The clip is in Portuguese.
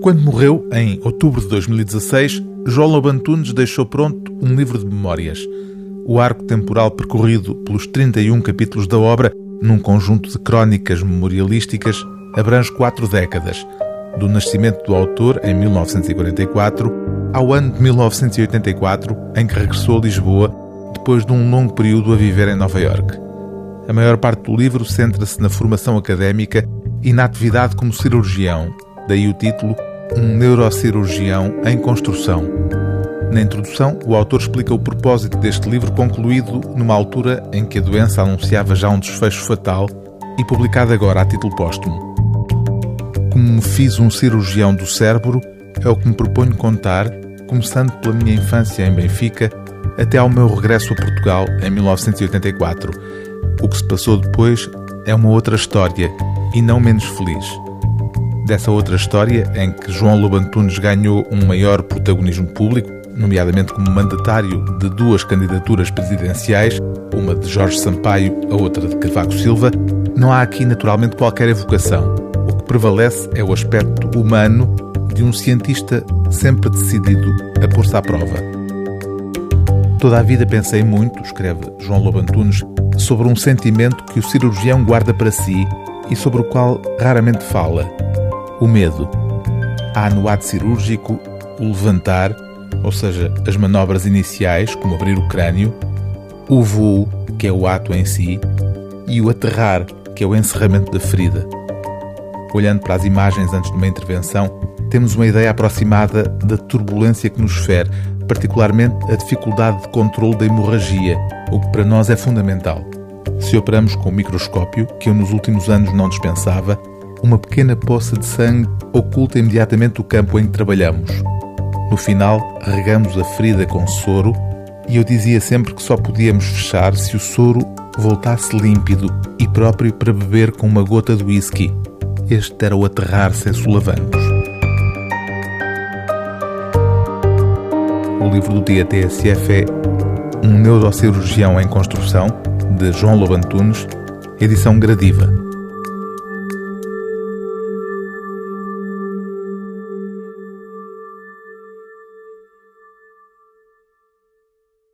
Quando morreu, em outubro de 2016, João Lobantunes deixou pronto um livro de memórias. O arco temporal percorrido pelos 31 capítulos da obra, num conjunto de crónicas memorialísticas, abrange quatro décadas, do nascimento do autor, em 1944, ao ano de 1984, em que regressou a Lisboa, depois de um longo período a viver em Nova Iorque. A maior parte do livro centra-se na formação académica e na atividade como cirurgião, daí o título Um neurocirurgião em construção. Na introdução, o autor explica o propósito deste livro, concluído numa altura em que a doença anunciava já um desfecho fatal e publicado agora a título póstumo. Como me fiz um cirurgião do cérebro, é o que me proponho contar, começando pela minha infância em Benfica até ao meu regresso a Portugal em 1984. O que se passou depois é uma outra história e não menos feliz. Dessa outra história, em que João Lobantunes ganhou um maior protagonismo público, nomeadamente como mandatário de duas candidaturas presidenciais, uma de Jorge Sampaio, a outra de Cavaco Silva, não há aqui naturalmente qualquer evocação. O que prevalece é o aspecto humano de um cientista sempre decidido a pôr-se à prova. Toda a vida pensei muito, escreve João Lobantunes, sobre um sentimento que o cirurgião guarda para si e sobre o qual raramente fala: o medo. Há no ato cirúrgico o levantar, ou seja, as manobras iniciais, como abrir o crânio, o voo, que é o ato em si, e o aterrar, que é o encerramento da ferida. Olhando para as imagens antes de uma intervenção, temos uma ideia aproximada da turbulência que nos fere, particularmente a dificuldade de controle da hemorragia, o que para nós é fundamental. Se operamos com o microscópio, que eu nos últimos anos não dispensava, uma pequena poça de sangue oculta imediatamente o campo em que trabalhamos. No final, regamos a ferida com soro e eu dizia sempre que só podíamos fechar se o soro voltasse límpido e próprio para beber com uma gota de whisky. Este era o aterrar sem solavancos. O livro do dia TSF é Um Neurocirurgião em Construção, de João Lobantunes, edição gradiva.